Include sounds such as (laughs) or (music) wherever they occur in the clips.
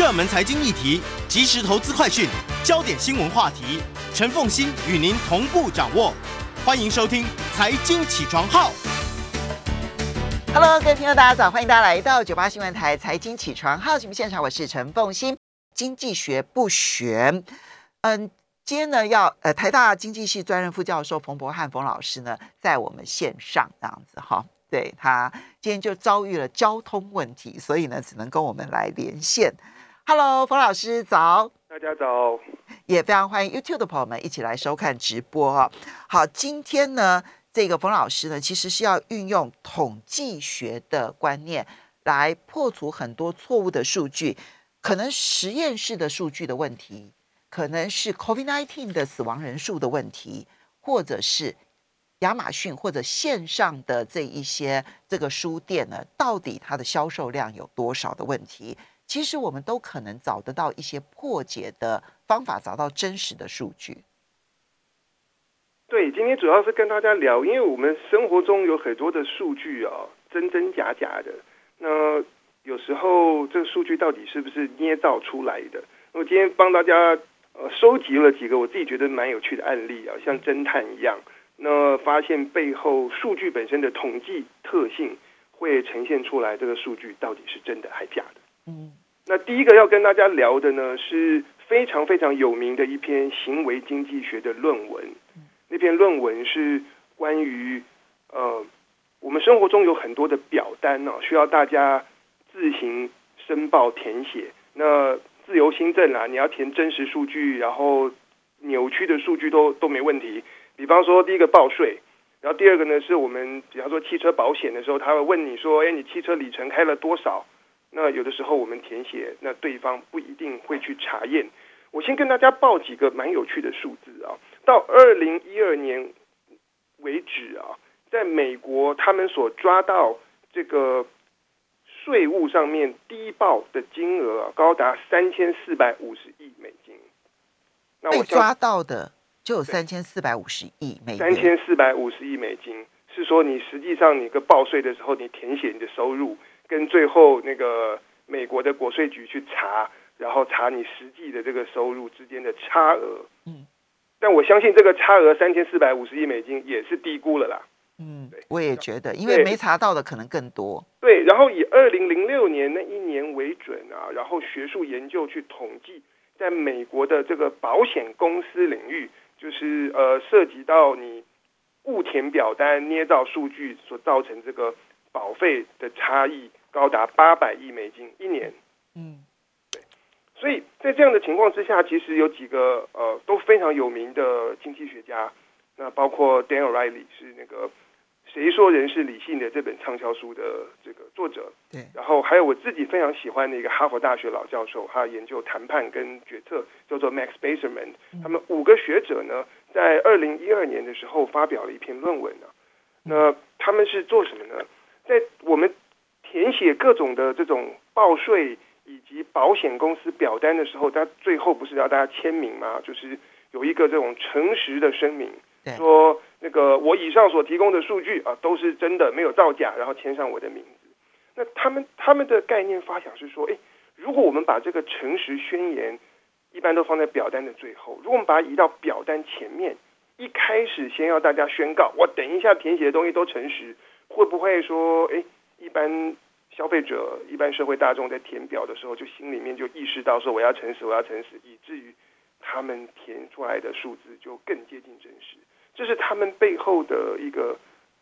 热门财经议题、即时投资快讯、焦点新闻话题，陈凤欣与您同步掌握。欢迎收听《财经起床号》。Hello，各位听众，大家早！欢迎大家来到九八新闻台《财经起床号》节目现场，我是陈凤欣。经济学不悬，嗯，今天呢要呃台大经济系专任副教授冯博翰冯老师呢在我们线上这样子哈。对他今天就遭遇了交通问题，所以呢，只能跟我们来连线。Hello，冯老师早，大家早，也非常欢迎 YouTube 的朋友们一起来收看直播哈。好，今天呢，这个冯老师呢，其实是要运用统计学的观念来破除很多错误的数据，可能实验室的数据的问题，可能是 COVID-19 的死亡人数的问题，或者是。亚马逊或者线上的这一些这个书店呢，到底它的销售量有多少的问题？其实我们都可能找得到一些破解的方法，找到真实的数据。对，今天主要是跟大家聊，因为我们生活中有很多的数据啊，真真假假的。那有时候这个数据到底是不是捏造出来的？我今天帮大家呃收集了几个我自己觉得蛮有趣的案例啊，像侦探一样。那发现背后数据本身的统计特性会呈现出来，这个数据到底是真的还假的？嗯，那第一个要跟大家聊的呢，是非常非常有名的一篇行为经济学的论文。那篇论文是关于呃，我们生活中有很多的表单呢，需要大家自行申报填写。那自由新政啊，你要填真实数据，然后扭曲的数据都都没问题。比方说，第一个报税，然后第二个呢，是我们比方说汽车保险的时候，他会问你说：“哎，你汽车里程开了多少？”那有的时候我们填写，那对方不一定会去查验。我先跟大家报几个蛮有趣的数字啊，到二零一二年为止啊，在美国他们所抓到这个税务上面低报的金额啊，高达三千四百五十亿美金。那我抓到的。就有三千四百五十亿美金三千四百五十亿美金，是说你实际上你个报税的时候，你填写你的收入，跟最后那个美国的国税局去查，然后查你实际的这个收入之间的差额。嗯，但我相信这个差额三千四百五十亿美金也是低估了啦。嗯，我也觉得，因为没查到的可能更多。对，然后以二零零六年那一年为准啊，然后学术研究去统计，在美国的这个保险公司领域。就是呃，涉及到你误填表单、捏造数据所造成这个保费的差异，高达八百亿美金一年。嗯，对。所以在这样的情况之下，其实有几个呃都非常有名的经济学家，那包括 Daniel Riley 是那个。谁说人是理性的？这本畅销书的这个作者，对，然后还有我自己非常喜欢的一个哈佛大学老教授，他研究谈判跟决策，叫做 Max b a s e r m a n 他们五个学者呢，在二零一二年的时候发表了一篇论文呢。那他们是做什么呢？在我们填写各种的这种报税以及保险公司表单的时候，他最后不是要大家签名吗？就是有一个这种诚实的声明。说那个我以上所提供的数据啊都是真的，没有造假，然后签上我的名字。那他们他们的概念发想是说，哎，如果我们把这个诚实宣言一般都放在表单的最后，如果我们把它移到表单前面，一开始先要大家宣告，我等一下填写的东西都诚实，会不会说，哎，一般消费者、一般社会大众在填表的时候，就心里面就意识到说我要诚实，我要诚实，以至于他们填出来的数字就更接近真实。这是他们背后的一个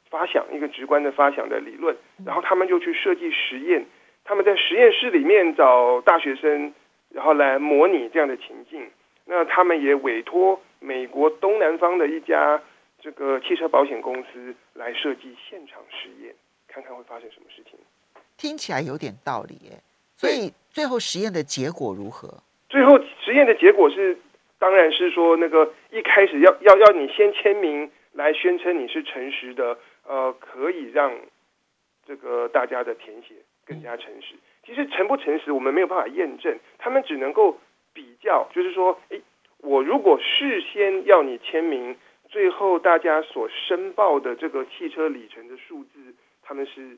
发想，一个直观的发想的理论。然后他们就去设计实验，他们在实验室里面找大学生，然后来模拟这样的情境。那他们也委托美国东南方的一家这个汽车保险公司来设计现场实验，看看会发生什么事情。听起来有点道理耶。所以最后实验的结果如何？最后实验的结果是。当然是说，那个一开始要要要你先签名来宣称你是诚实的，呃，可以让这个大家的填写更加诚实。其实诚不诚实，我们没有办法验证，他们只能够比较，就是说，诶，我如果事先要你签名，最后大家所申报的这个汽车里程的数字，他们是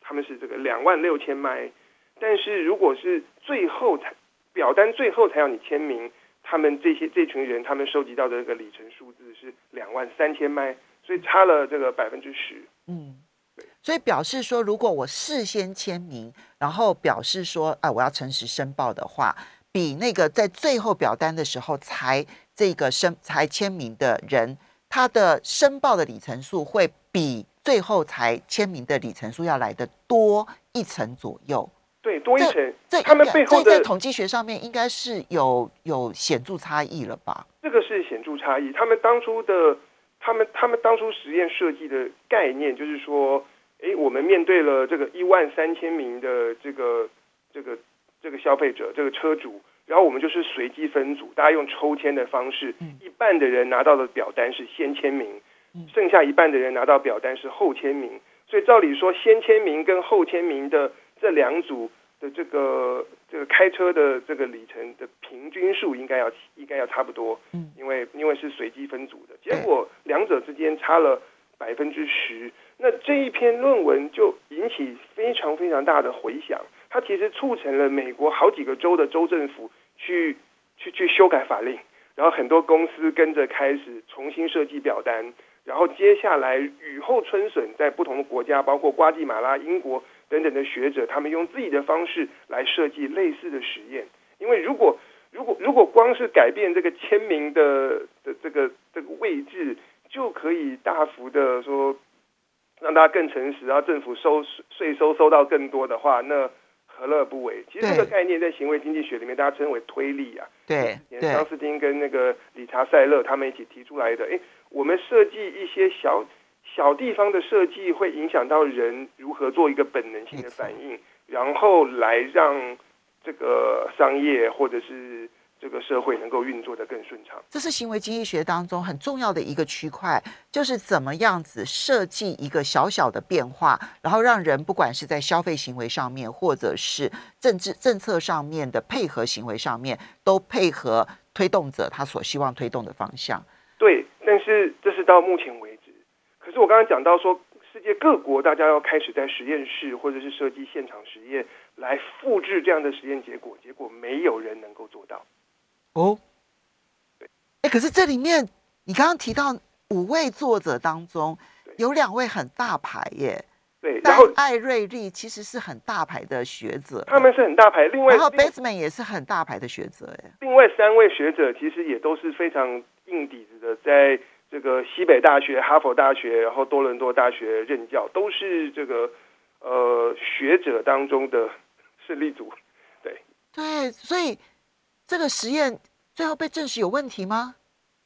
他们是这个两万六千迈，但是如果是最后才表单最后才要你签名，他们这些这群人他们收集到的这个里程数字是两万三千迈，所以差了这个百分之十。嗯，所以表示说，如果我事先签名，然后表示说，啊，我要诚实申报的话，比那个在最后表单的时候才这个申才签名的人，他的申报的里程数会比最后才签名的里程数要来的多一层左右。对，多一层。这他们背后的在统计学上面应该是有有显著差异了吧？这个是显著差异。他们当初的，他们他们当初实验设计的概念就是说，哎，我们面对了这个一万三千名的这个这个这个消费者，这个车主，然后我们就是随机分组，大家用抽签的方式，一半的人拿到的表单是先签名，剩下一半的人拿到表单是后签名。所以照理说，先签名跟后签名的这两组。的这个这个开车的这个里程的平均数应该要应该要差不多，嗯，因为因为是随机分组的，结果两者之间差了百分之十，那这一篇论文就引起非常非常大的回响，它其实促成了美国好几个州的州政府去去去修改法令，然后很多公司跟着开始重新设计表单，然后接下来雨后春笋，在不同的国家，包括瓜地马拉、英国。等等的学者，他们用自己的方式来设计类似的实验。因为如果如果如果光是改变这个签名的的这个这个位置，就可以大幅的说让大家更诚实，然后政府收税收收到更多的话，那何乐不为？其实这个概念在行为经济学里面，大家称为推力啊。对，张斯汀跟那个理查塞勒他们一起提出来的。哎，我们设计一些小。小地方的设计会影响到人如何做一个本能性的反应，然后来让这个商业或者是这个社会能够运作的更顺畅。这是行为经济学当中很重要的一个区块，就是怎么样子设计一个小小的变化，然后让人不管是在消费行为上面，或者是政治政策上面的配合行为上面，都配合推动者他所希望推动的方向。对，但是这是到目前为止。可是我刚刚讲到说，世界各国大家要开始在实验室或者是设计现场实验来复制这样的实验结果，结果没有人能够做到。哦，对，哎，可是这里面你刚刚提到五位作者当中，有两位很大牌耶。对，然后艾瑞利其实是很大牌的学者，他们是很大牌。另外，然后 Baseman 也是很大牌的学者耶。另外三位学者其实也都是非常硬底子的，在。这个西北大学、哈佛大学，然后多伦多大学任教，都是这个呃学者当中的胜利组。对对，所以这个实验最后被证实有问题吗？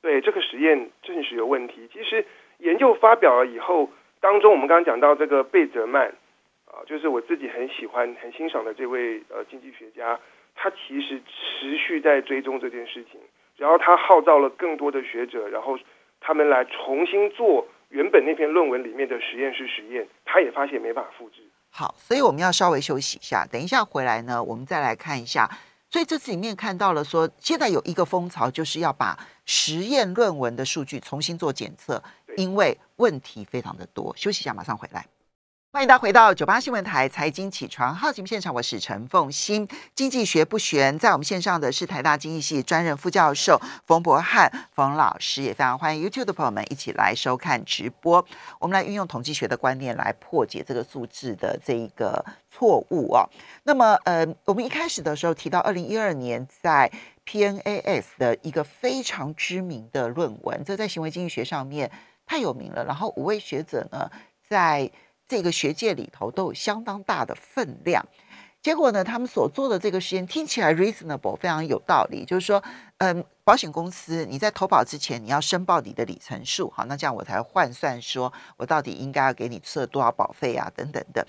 对，这个实验证实有问题。其实研究发表了以后，当中我们刚刚讲到这个贝泽曼啊，就是我自己很喜欢、很欣赏的这位呃经济学家，他其实持续在追踪这件事情，然后他号召了更多的学者，然后。他们来重新做原本那篇论文里面的实验室实验，他也发现没办法复制。好，所以我们要稍微休息一下，等一下回来呢，我们再来看一下。所以这次里面看到了说，现在有一个风潮，就是要把实验论文的数据重新做检测，因为问题非常的多。休息一下，马上回来。欢迎大家回到九八新闻台财经起床号节目现场，我是陈凤欣。经济学不悬，在我们线上的是台大经济系专任副教授冯博翰冯老师，也非常欢迎 YouTube 的朋友们一起来收看直播。我们来运用统计学的观念来破解这个数字的这一个错误哦。那么，呃，我们一开始的时候提到二零一二年在 PNAS 的一个非常知名的论文，这在行为经济学上面太有名了。然后五位学者呢，在这个学界里头都有相当大的分量，结果呢，他们所做的这个实验听起来 reasonable，非常有道理。就是说，嗯，保险公司你在投保之前你要申报你的里程数，好，那这样我才换算说我到底应该要给你设多少保费啊，等等的。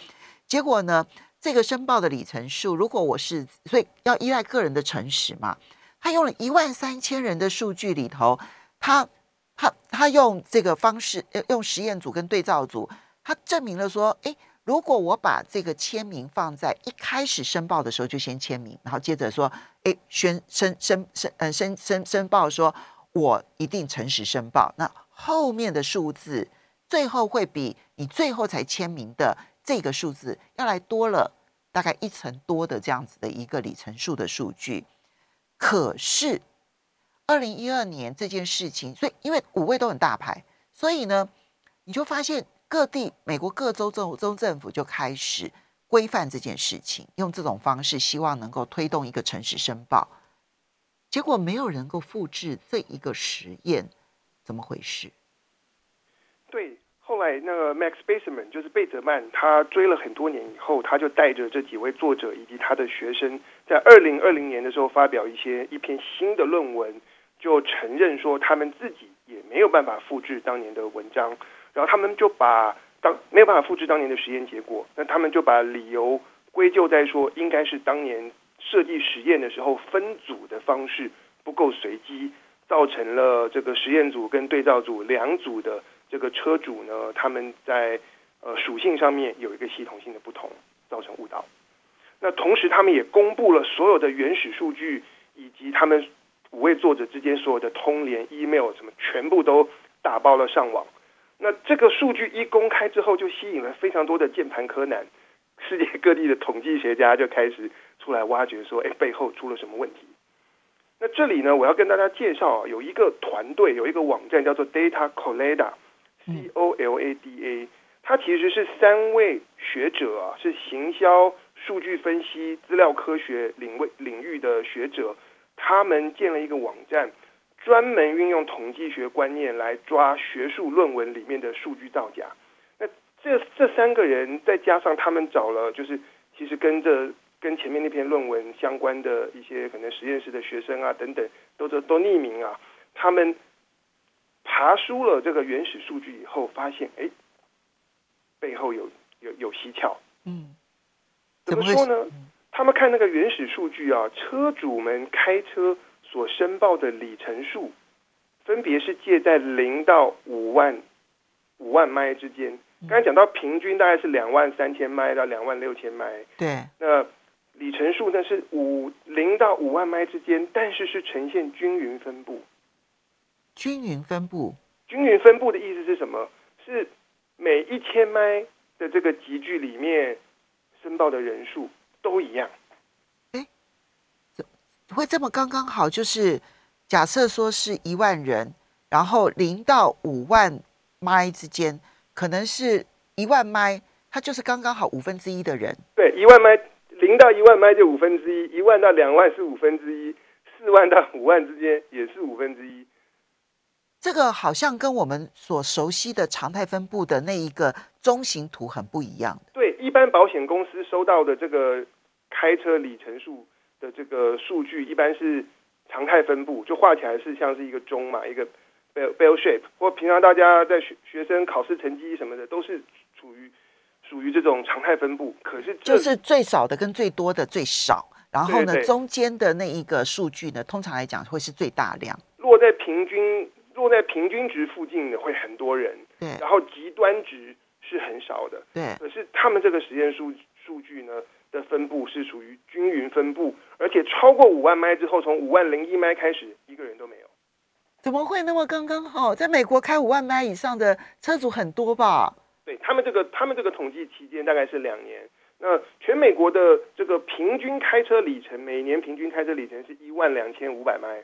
结果呢，这个申报的里程数，如果我是所以要依赖个人的诚实嘛，他用了一万三千人的数据里头，他他他用这个方式，用实验组跟对照组。他证明了说，哎，如果我把这个签名放在一开始申报的时候就先签名，然后接着说，哎，宣申申申嗯申申申报说，我一定诚实申报，那后面的数字最后会比你最后才签名的这个数字要来多了大概一层多的这样子的一个里程数的数据。可是二零一二年这件事情，所以因为五位都很大牌，所以呢，你就发现各地美国各州州州政府就开始规范这件事情，用这种方式希望能够推动一个诚实申报。结果没有人够复制这一个实验，怎么回事？对，后来那个 Max Baseman 就是贝泽曼，他追了很多年以后，他就带着这几位作者以及他的学生，在二零二零年的时候发表一些一篇新的论文，就承认说他们自己也没有办法复制当年的文章，然后他们就把当没有办法复制当年的实验结果，那他们就把理由归咎在说应该是当年。设计实验的时候，分组的方式不够随机，造成了这个实验组跟对照组两组的这个车主呢，他们在呃属性上面有一个系统性的不同，造成误导。那同时，他们也公布了所有的原始数据，以及他们五位作者之间所有的通联、email 什么，全部都打包了上网。那这个数据一公开之后，就吸引了非常多的键盘柯南。世界各地的统计学家就开始出来挖掘，说：“哎，背后出了什么问题？”那这里呢，我要跟大家介绍，啊有一个团队，有一个网站叫做 Data Colada，C O L A D A，它其实是三位学者啊，是行销、数据分析、资料科学领位领域的学者，他们建了一个网站，专门运用统计学观念来抓学术论文里面的数据造假。那这这三个人再加上他们找了，就是其实跟着跟前面那篇论文相关的一些可能实验室的学生啊等等，都都都匿名啊。他们爬梳了这个原始数据以后，发现哎，背后有有有蹊跷。嗯，怎么说呢？他们看那个原始数据啊，车主们开车所申报的里程数，分别是介在零到五万五万迈之间。刚才讲到平均大概是两万三千迈到两万六千迈，对。那里程数呢是五零到五万迈之间，但是是呈现均匀分布。均匀分布，均匀分布的意思是什么？是每一千迈的这个集聚里面申报的人数都一样。哎，会这么刚刚好？就是假设说是一万人，然后零到五万麦之间。可能是一万麦，它就是刚刚好五分之一的人。对，一万麦零到一万麦就五分之一，一万到两万是五分之一，四万到五万之间也是五分之一。这个好像跟我们所熟悉的常态分布的那一个中型图很不一样。对，一般保险公司收到的这个开车里程数的这个数据，一般是常态分布，就画起来是像是一个钟嘛，一个。bell bell shape，或平常大家在学学生考试成绩什么的，都是处于属于这种常态分布。可是就是最少的跟最多的最少，然后呢，中间的那一个数据呢，通常来讲会是最大量。落在平均落在平均值附近的会很多人，对。然后极端值是很少的，对。可是他们这个实验数数据呢的分布是属于均匀分布，而且超过五万麦之后，从五万零一麦开始，一个人都没有。怎么会那么刚刚好？在美国开五万迈以上的车主很多吧？对他们这个，他们这个统计期间大概是两年。那全美国的这个平均开车里程，每年平均开车里程是一万两千五百迈。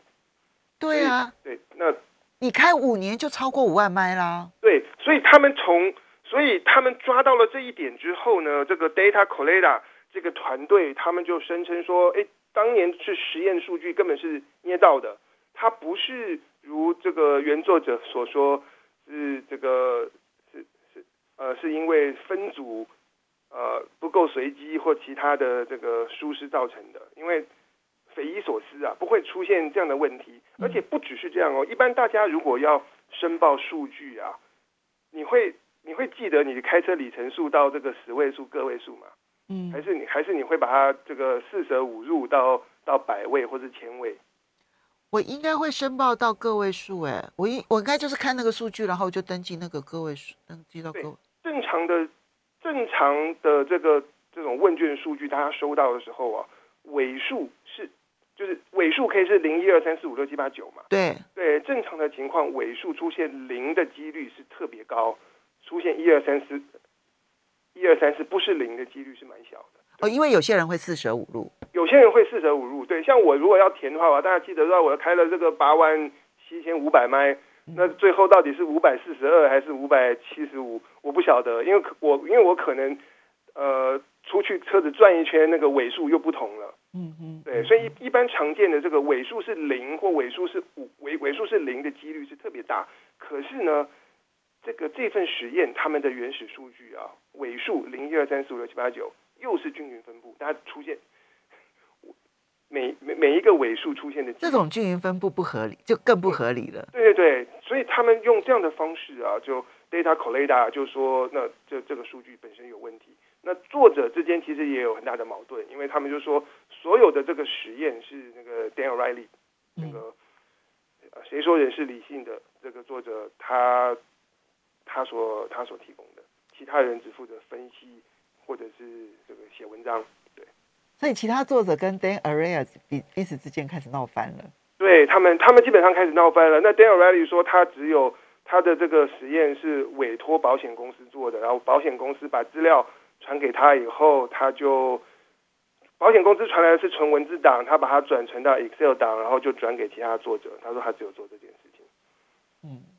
对啊，对，那你开五年就超过五万迈啦。对，所以他们从，所以他们抓到了这一点之后呢，这个 Data Colada 这个团队，他们就声称说，哎，当年是实验数据根本是捏造的，它不是。如这个原作者所说，是这个是是呃，是因为分组呃不够随机或其他的这个疏失造成的。因为匪夷所思啊，不会出现这样的问题。而且不只是这样哦，一般大家如果要申报数据啊，你会你会记得你的开车里程数到这个十位数、个位数吗？嗯，还是你还是你会把它这个四舍五入到到百位或者千位？我应该会申报到个位数，哎，我应我应该就是看那个数据，然后就登记那个个位数，登记到个。正常的正常的这个这种问卷数据，大家收到的时候啊，尾数是就是尾数可以是零一二三四五六七八九嘛？对对，正常的情况尾数出现零的几率是特别高，出现一二三四一二三四不是零的几率是蛮小的。哦，因为有些人会四舍五入，有些人会四舍五入。对，像我如果要填的话，我大家记得说，我开了这个八万七千五百迈，那最后到底是五百四十二还是五百七十五，我不晓得，因为可我因为我可能呃出去车子转一圈，那个尾数又不同了。嗯嗯，对，所以一一般常见的这个尾数是零或尾数是五尾尾数是零的几率是特别大。可是呢，这个这份实验他们的原始数据啊，尾数零一二三四五六七八九又是均匀分布，它出现每每每一个尾数出现的这种均匀分布不合理，就更不合理了。对对对，所以他们用这样的方式啊，就 data collate 就说那这这个数据本身有问题。那作者之间其实也有很大的矛盾，因为他们就说所有的这个实验是那个 Dan Riley 那个谁说人是理性的这个作者他他所他所提供的，其他人只负责分析或者是这个写文章，对。所以其他作者跟 Dan Arias 彼彼此之间开始闹翻了。对他们，他们基本上开始闹翻了。那 Dan Riley 说他只有他的这个实验是委托保险公司做的，然后保险公司把资料。传给他以后，他就保险公司传来的是纯文字档，他把它转成到 Excel 档，然后就转给其他作者。他说他只有做这件事情。嗯，好，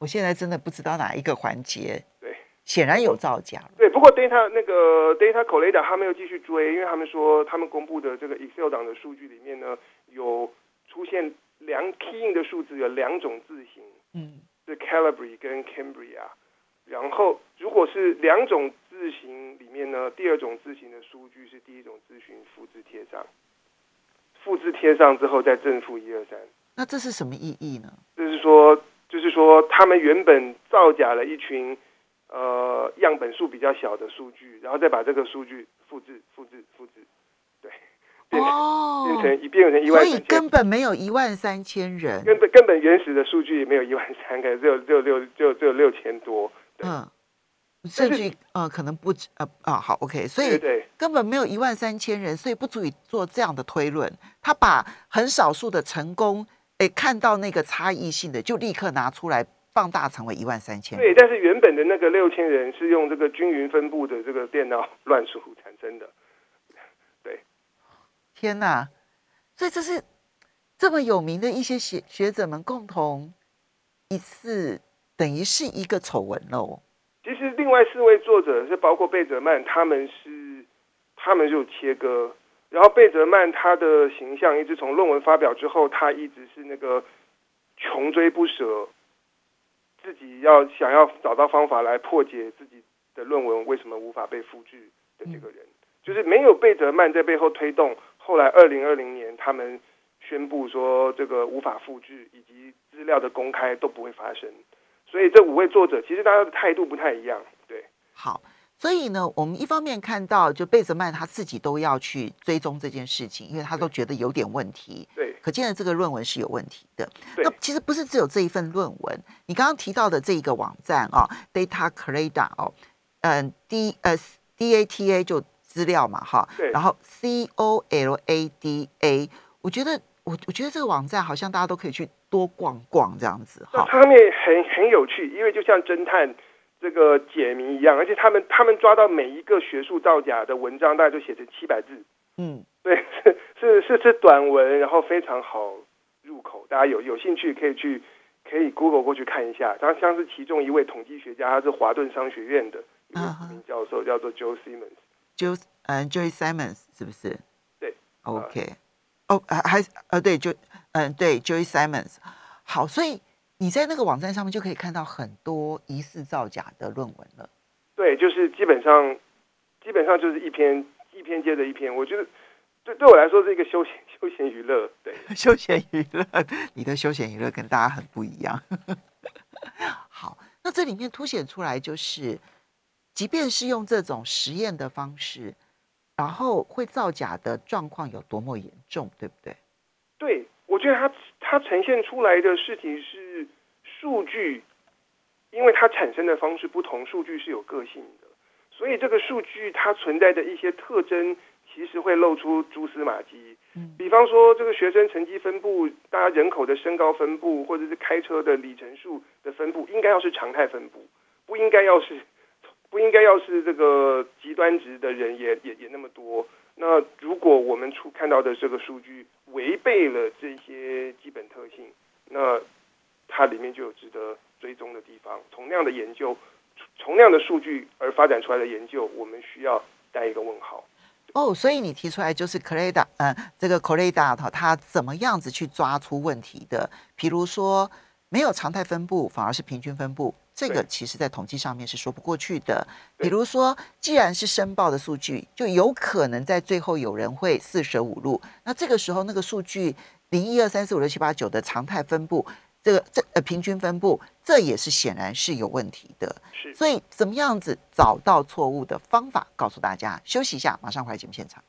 我现在真的不知道哪一个环节。对，显然有造假。对，不过 Data 那个 Data Collector 他们又继续追，因为他们说他们公布的这个 Excel 档的数据里面呢，有出现两 keying 的数字，有两种字型，嗯，是 Calibri 跟 Cambria。然后，如果是两种字型里面呢，第二种字型的数据是第一种字形复制贴上，复制贴上之后再正负一二三。那这是什么意义呢？就是说，就是说，他们原本造假了一群呃样本数比较小的数据，然后再把这个数据复制、复制、复制，对，变成变成一变成一万，所以根本没有一万三千人，根本根本原始的数据也没有一万三个，只有只有六只有只有六千多。嗯，甚至呃，可能不止呃啊，好，OK，所以根本没有一万三千人，所以不足以做这样的推论。他把很少数的成功，哎，看到那个差异性的，就立刻拿出来放大成为一万三千。对，但是原本的那个六千人是用这个均匀分布的这个电脑 (laughs) 乱数产生的。对，天哪！所以这是这么有名的一些学学者们共同一次。等于是一个丑闻喽。其实另外四位作者是包括贝泽曼，他们是他们就切割。然后贝泽曼他的形象一直从论文发表之后，他一直是那个穷追不舍，自己要想要找到方法来破解自己的论文为什么无法被复制的这个人，就是没有贝泽曼在背后推动。后来二零二零年他们宣布说，这个无法复制以及资料的公开都不会发生。所以这五位作者其实大家的态度不太一样，对。好，所以呢，我们一方面看到，就贝泽曼他自己都要去追踪这件事情，因为他都觉得有点问题。对，可见的这个论文是有问题的。那其实不是只有这一份论文，你刚刚提到的这一个网站啊，Data Colada 哦，嗯，D 呃 D A T A 就资料嘛，哈，对。然后 C O L A D A，我觉得我我觉得这个网站好像大家都可以去。多逛逛这样子，那上面很很有趣，因为就像侦探这个解谜一样，而且他们他们抓到每一个学术造假的文章，大概就写成七百字，嗯，对，是是是是短文，然后非常好入口，大家有有兴趣可以去可以 Google 过去看一下。然后像是其中一位统计学家，他是华顿商学院的一名教授，叫做 Joe Simmons，Joe 嗯 Joe Simmons 是不是？对，OK，哦还还呃对就。嗯，对，Joy Simons，好，所以你在那个网站上面就可以看到很多疑似造假的论文了。对，就是基本上，基本上就是一篇一篇接着一篇。我觉得对对我来说是一个休闲休闲娱乐，对，(laughs) 休闲娱乐，你的休闲娱乐跟大家很不一样。(laughs) 好，那这里面凸显出来就是，即便是用这种实验的方式，然后会造假的状况有多么严重，对不对？对。我觉得它它呈现出来的事情是数据，因为它产生的方式不同，数据是有个性的，所以这个数据它存在的一些特征，其实会露出蛛丝马迹。嗯，比方说这个学生成绩分布，大家人口的身高分布，或者是开车的里程数的分布，应该要是常态分布，不应该要是 (laughs) 不应该要是这个极端值的人也也也那么多。那如果我们出看到的这个数据违背了这些基本特性，那它里面就有值得追踪的地方。从那样的研究，从那样的数据而发展出来的研究，我们需要带一个问号。哦，所以你提出来就是 c l a d a 嗯，这个 c l a d a 它它怎么样子去抓出问题的？比如说没有常态分布，反而是平均分布。这个其实，在统计上面是说不过去的。比如说，既然是申报的数据，就有可能在最后有人会四舍五入。那这个时候，那个数据零一二三四五六七八九的常态分布，这个这呃平均分布，这也是显然是有问题的。是。所以，怎么样子找到错误的方法，告诉大家。休息一下，马上回来节目现场。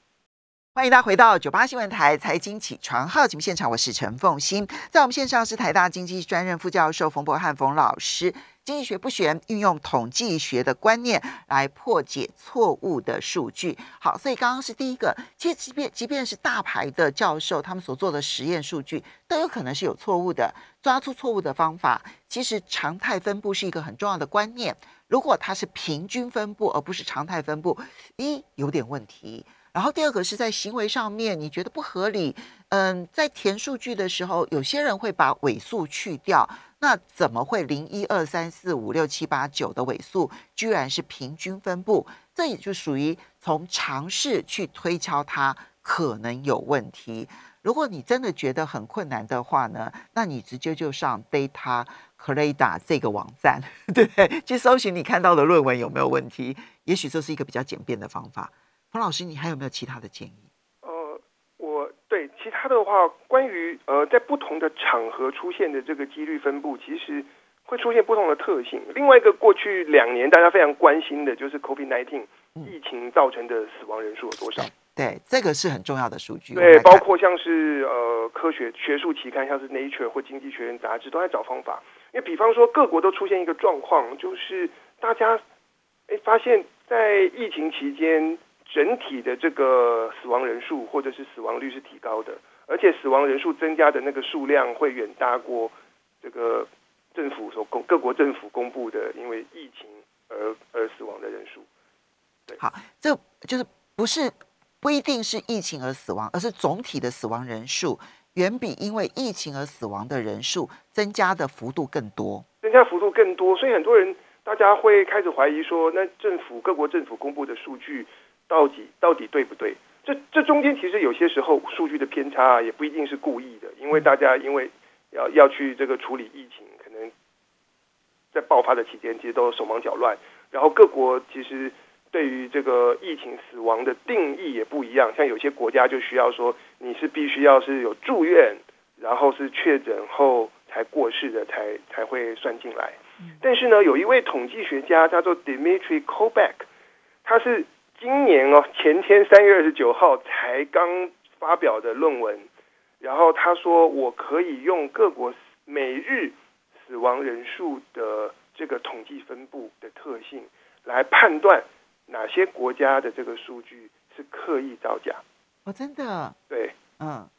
欢迎大家回到九八新闻台财经起床号节目现场，我是陈凤欣，在我们线上是台大经济专任副教授冯博翰冯老师。经济学不玄，运用统计学的观念来破解错误的数据。好，所以刚刚是第一个，其实即便即便是大牌的教授，他们所做的实验数据都有可能是有错误的。抓出错误的方法，其实常态分布是一个很重要的观念。如果它是平均分布而不是常态分布，一有点问题。然后第二个是在行为上面，你觉得不合理。嗯，在填数据的时候，有些人会把尾数去掉，那怎么会零一二三四五六七八九的尾数居然是平均分布？这也就属于从尝试去推敲它可能有问题。如果你真的觉得很困难的话呢，那你直接就上 Data c r a d a 这个网站，(laughs) 对，去搜寻你看到的论文有没有问题。也许这是一个比较简便的方法。冯老师，你还有没有其他的建议？呃，我对其他的话，关于呃，在不同的场合出现的这个几率分布，其实会出现不同的特性。另外一个，过去两年大家非常关心的就是 COVID-19 疫情造成的死亡人数有多少？对，这个是很重要的数据。对，包括像是呃科学学术期刊，像是 Nature 或经济学人杂志，都在找方法。因为比方说，各国都出现一个状况，就是大家哎发现，在疫情期间。整体的这个死亡人数或者是死亡率是提高的，而且死亡人数增加的那个数量会远大过这个政府所公各国政府公布的因为疫情而而死亡的人数。对，好，这就是不是不一定是疫情而死亡，而是总体的死亡人数远比因为疫情而死亡的人数增加的幅度更多，增加幅度更多，所以很多人大家会开始怀疑说，那政府各国政府公布的数据。到底到底对不对？这这中间其实有些时候数据的偏差啊也不一定是故意的，因为大家因为要要去这个处理疫情，可能在爆发的期间其实都手忙脚乱，然后各国其实对于这个疫情死亡的定义也不一样，像有些国家就需要说你是必须要是有住院，然后是确诊后才过世的才才会算进来。但是呢，有一位统计学家叫做 Dimitri Kobak，他是。今年哦，前天三月二十九号才刚发表的论文，然后他说我可以用各国每日死亡人数的这个统计分布的特性来判断哪些国家的这个数据是刻意造假。哦，真的？对，嗯，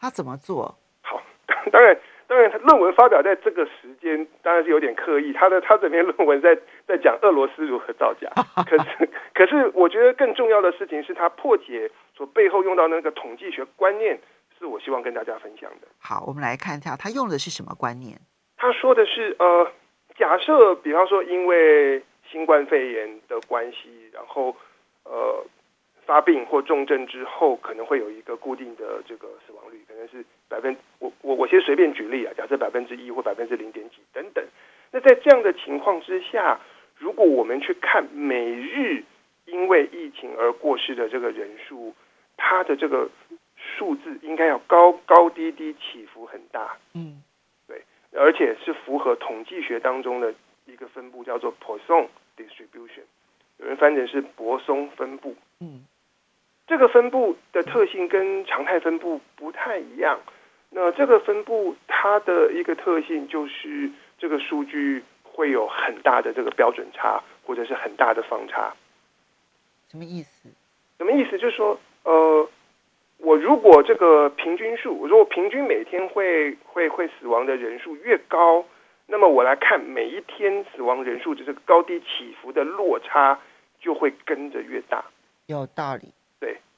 他怎么做？好，当然。当然，他论文发表在这个时间当然是有点刻意。他的他这篇论文在在讲俄罗斯如何造假，(laughs) 可是可是我觉得更重要的事情是他破解所背后用到那个统计学观念，是我希望跟大家分享的。好，我们来看一下他用的是什么观念。他说的是呃，假设比方说因为新冠肺炎的关系，然后呃。发病或重症之后，可能会有一个固定的这个死亡率，可能是百分我我我先随便举例啊，假设百分之一或百分之零点几等等。那在这样的情况之下，如果我们去看每日因为疫情而过世的这个人数，它的这个数字应该要高高低低起伏很大。嗯，对，而且是符合统计学当中的一个分布，叫做 Poisson distribution，有人翻成是泊松分布。嗯。这个分布的特性跟常态分布不太一样。那这个分布它的一个特性就是这个数据会有很大的这个标准差，或者是很大的方差。什么意思？什么意思？就是说，呃，我如果这个平均数，我说我平均每天会会会死亡的人数越高，那么我来看每一天死亡人数的这个高低起伏的落差就会跟着越大。有道理。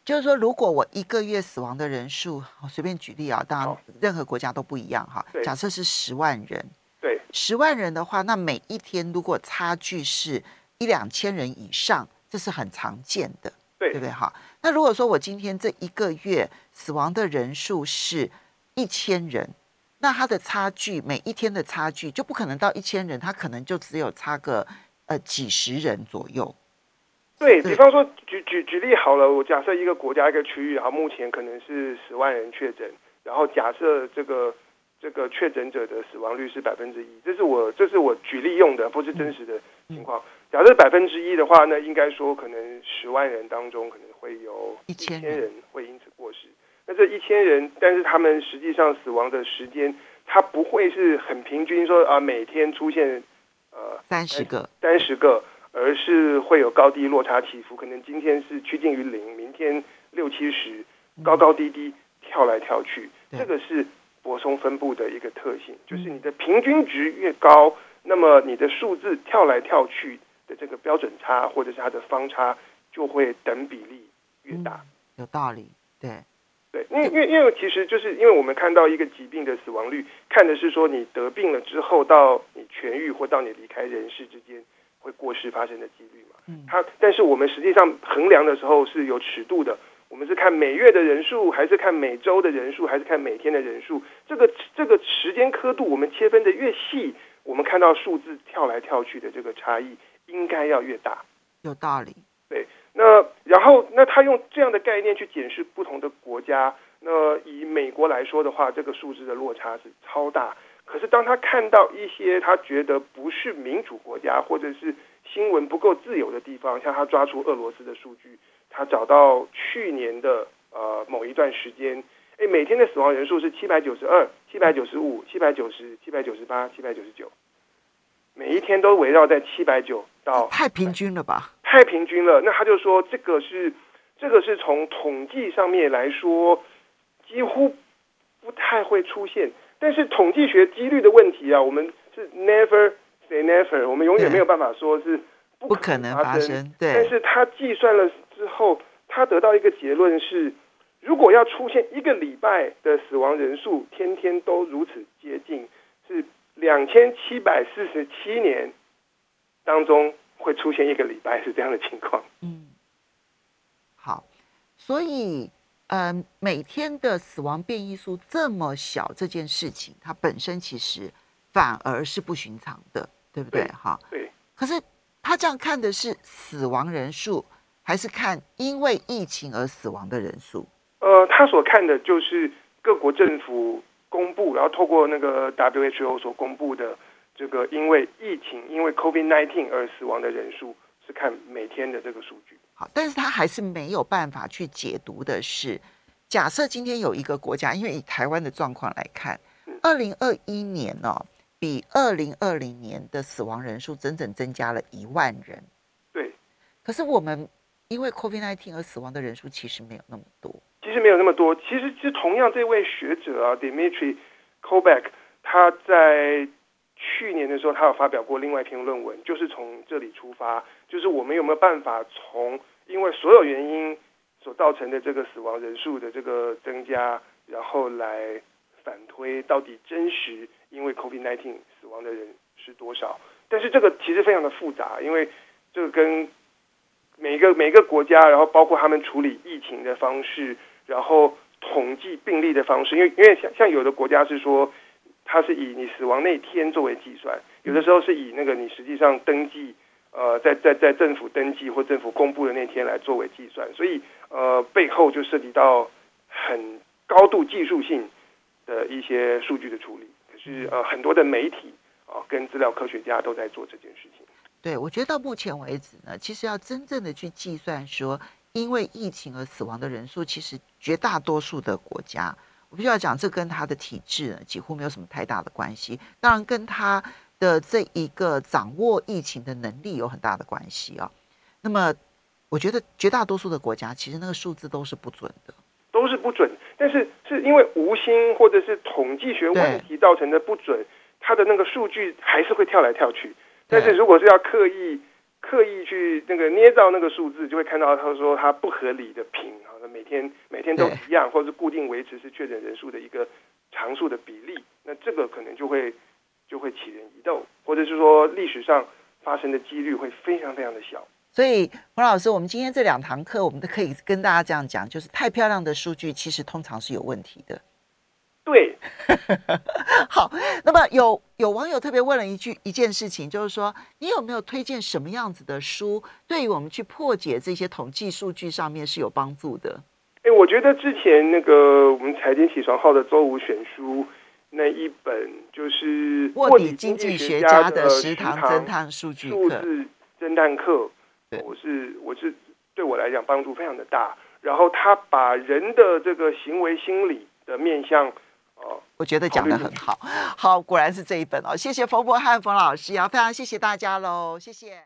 对，就是说，如果我一个月死亡的人数，我随便举例啊，当然任何国家都不一样哈。假设是十万人，对，十万人的话，那每一天如果差距是一两千人以上，这是很常见的，对对不对？哈，那如果说我今天这一个月死亡的人数是一千人，那它的差距每一天的差距就不可能到一千人，它可能就只有差个呃几十人左右。对对 (laughs) 比方说，举举举例好了，我假设一个国家一个区域，然后目前可能是十万人确诊，然后假设这个这个确诊者的死亡率是百分之一，这是我这是我举例用的，不是真实的情况。假设百分之一的话，那应该说可能十万人当中可能会有一千千人会因此过世。那这一千人，但是他们实际上死亡的时间，它不会是很平均说啊每天出现呃三十个，三十个，而是会有高低落差起伏，可能今天是趋近于零，明天六七十，高高低低跳来跳去，对。这个是泊松分布的一个特性，就是你的平均值越高，那么你的数字跳来跳去的这个标准差或者是它的方差就会等比例越大。有道理，对，对，因为因为因为其实就是因为我们看到一个疾病的死亡率，看的是说你得病了之后到你痊愈或到你离开人世之间会过世发生的几率嘛。嗯它但是我们实际上衡量的时候是有尺度的，我们是看每月的人数，还是看每周的人数，还是看每天的人数？这个这个时间刻度我们切分的越细，我们看到数字跳来跳去的这个差异应该要越大。有道理，对那然后，那他用这样的概念去检视不同的国家。那以美国来说的话，这个数字的落差是超大。可是当他看到一些他觉得不是民主国家或者是新闻不够自由的地方，像他抓出俄罗斯的数据，他找到去年的呃某一段时间，哎，每天的死亡人数是七百九十二、七百九十五、七百九十、七百九十八、七百九十九，每一天都围绕在七百九到太平均了吧？太平均了。那他就说这个是这个是从统计上面来说，几乎不太会出现。但是统计学几率的问题啊，我们是 never say never，我们永远对没有办法说是不不可能发生。对，但，是他计算了之后，他得到一个结论是，如果要出现一个礼拜的死亡人数天天都如此接近，是两千七百四十七年当中会出现一个礼拜是这样的情况。嗯，好，所以，嗯、每天的死亡变异数这么小，这件事情它本身其实反而是不寻常的，对不对？对哈，对，可是他这样看的是死亡人数，还是看因为疫情而死亡的人数？呃，他所看的就是各国政府公布，然后透过那个 WHO 所公布的这个因为疫情、因为 COVID-19 而死亡的人数，是看每天的这个数据。好，但是他还是没有办法去解读的是，假设今天有一个国家，因为以台湾的状况来看，二零二一年哦，比二零二零年的死亡人数整整增加了一万人。对，可是我们因为 COVID-19 而死亡的人数其实没有那么多。其实没有那么多。其实，就同样这位学者啊，Dimitri Kovak，他在去年的时候，他有发表过另外一篇论文，就是从这里出发，就是我们有没有办法从因为所有原因所造成的这个死亡人数的这个增加，然后来反推到底真实因为 COVID-19 死亡的人是多少。但是这个其实非常的复杂，因为这个跟每一个每一个国家，然后包括他们处理疫情的方式，然后统计病例的方式，因为因为像像有的国家是说，它是以你死亡那天作为计算，有的时候是以那个你实际上登记，呃，在在在政府登记或政府公布的那天来作为计算，所以呃背后就涉及到很高度技术性的一些数据的处理。可是呃很多的媒体啊、跟资料科学家都在做这件事情。对，我觉得到目前为止呢，其实要真正的去计算说，因为疫情而死亡的人数，其实绝大多数的国家，我必须要讲，这跟他的体制呢几乎没有什么太大的关系，当然跟他的这一个掌握疫情的能力有很大的关系啊。那么，我觉得绝大多数的国家其实那个数字都是不准的。都是不准，但是是因为无心或者是统计学问题造成的不准，它它的那个数据还是会跳来跳去。但是如果是要刻意刻意去那个捏造那个数字，就会看到他说它不合理的平啊，每天每天都一样，或者是固定维持是确诊人数的一个常数的比例，那这个可能就会就会起人疑窦，或者是说历史上发生的几率会非常非常的小。所以，黄老师，我们今天这两堂课，我们都可以跟大家这样讲，就是太漂亮的数据，其实通常是有问题的。对，(laughs) 好。那么有有网友特别问了一句一件事情，就是说，你有没有推荐什么样子的书，对于我们去破解这些统计数据上面是有帮助的？哎，我觉得之前那个我们财经起床号的周五选书那一本，就是卧底经济学家的食堂侦探数据数字侦探课。我是我是对我来讲帮助非常的大，然后他把人的这个行为心理的面向，哦，我觉得讲的很好，好，果然是这一本哦，谢谢冯博汉冯老师啊，非常谢谢大家喽，谢谢。